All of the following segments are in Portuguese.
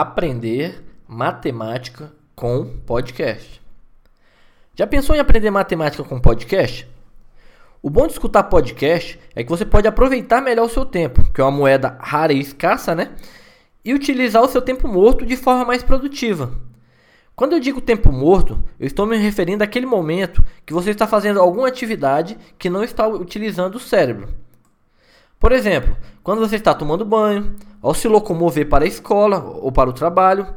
aprender matemática com podcast. Já pensou em aprender matemática com podcast? O bom de escutar podcast é que você pode aproveitar melhor o seu tempo, que é uma moeda rara e escassa, né? E utilizar o seu tempo morto de forma mais produtiva. Quando eu digo tempo morto, eu estou me referindo àquele momento que você está fazendo alguma atividade que não está utilizando o cérebro. Por exemplo, quando você está tomando banho, ao se locomover para a escola ou para o trabalho,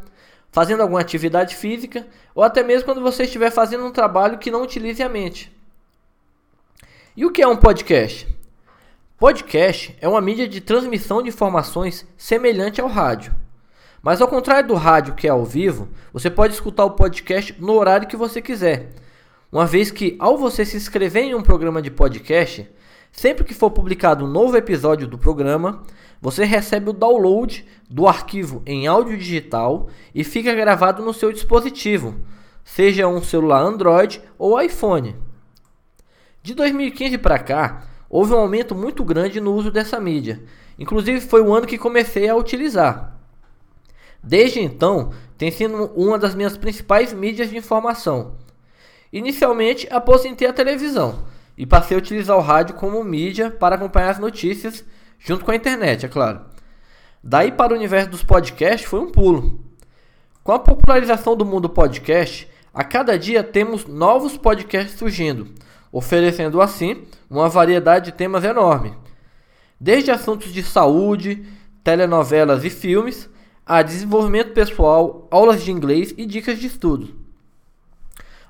fazendo alguma atividade física, ou até mesmo quando você estiver fazendo um trabalho que não utilize a mente. E o que é um podcast? Podcast é uma mídia de transmissão de informações semelhante ao rádio. Mas ao contrário do rádio que é ao vivo, você pode escutar o podcast no horário que você quiser. Uma vez que ao você se inscrever em um programa de podcast, Sempre que for publicado um novo episódio do programa, você recebe o download do arquivo em áudio digital e fica gravado no seu dispositivo, seja um celular Android ou iPhone. De 2015 para cá, houve um aumento muito grande no uso dessa mídia. Inclusive foi o ano que comecei a utilizar. Desde então, tem sido uma das minhas principais mídias de informação. Inicialmente, aposentei a televisão e passei a utilizar o rádio como mídia para acompanhar as notícias, junto com a internet, é claro. Daí para o universo dos podcasts foi um pulo. Com a popularização do mundo podcast, a cada dia temos novos podcasts surgindo, oferecendo assim uma variedade de temas enorme. Desde assuntos de saúde, telenovelas e filmes, a desenvolvimento pessoal, aulas de inglês e dicas de estudo.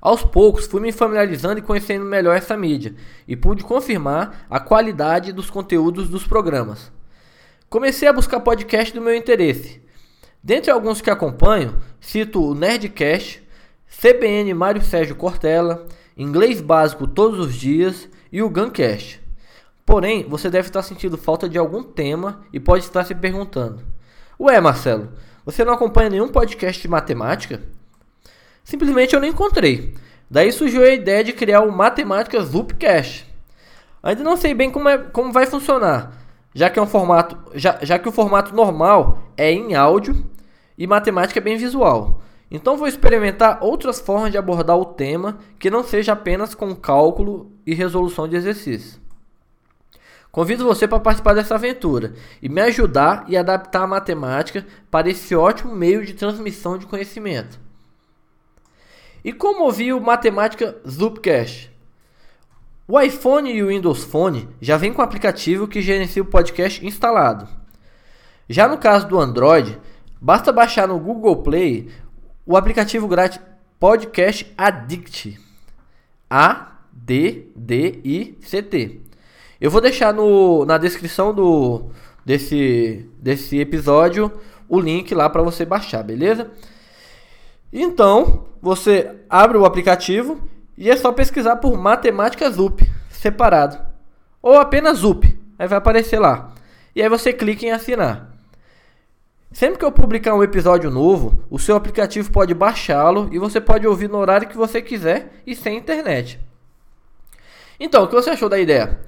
Aos poucos fui me familiarizando e conhecendo melhor essa mídia e pude confirmar a qualidade dos conteúdos dos programas. Comecei a buscar podcast do meu interesse. Dentre alguns que acompanho, cito o Nerdcast, CBN Mário Sérgio Cortella, Inglês Básico Todos os Dias e o Guncast. Porém, você deve estar sentindo falta de algum tema e pode estar se perguntando: Ué, Marcelo, você não acompanha nenhum podcast de matemática? Simplesmente eu não encontrei. Daí surgiu a ideia de criar o Matemáticas Loopcast. Ainda não sei bem como, é, como vai funcionar, já que, é um formato, já, já que o formato normal é em áudio e matemática é bem visual. Então vou experimentar outras formas de abordar o tema que não seja apenas com cálculo e resolução de exercícios. Convido você para participar dessa aventura e me ajudar e adaptar a matemática para esse ótimo meio de transmissão de conhecimento. E como ouvir o Matemática Zoopcast? O iPhone e o Windows Phone já vem com o aplicativo que gerencia o podcast instalado. Já no caso do Android, basta baixar no Google Play o aplicativo grátis Podcast Addict. A D D I C T. Eu vou deixar no, na descrição do desse desse episódio o link lá para você baixar, beleza? Então, você abre o aplicativo e é só pesquisar por Matemática Zup, separado. Ou apenas Zup, aí vai aparecer lá. E aí você clica em assinar. Sempre que eu publicar um episódio novo, o seu aplicativo pode baixá-lo e você pode ouvir no horário que você quiser e sem internet. Então, o que você achou da ideia?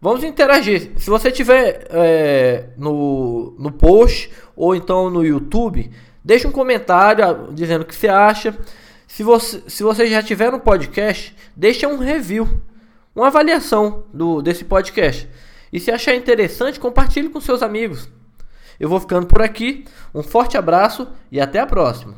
Vamos interagir. Se você tiver é, no, no post ou então no YouTube, Deixe um comentário dizendo o que você acha. Se você, se você já tiver no podcast, deixe um review, uma avaliação do, desse podcast. E se achar interessante, compartilhe com seus amigos. Eu vou ficando por aqui. Um forte abraço e até a próxima.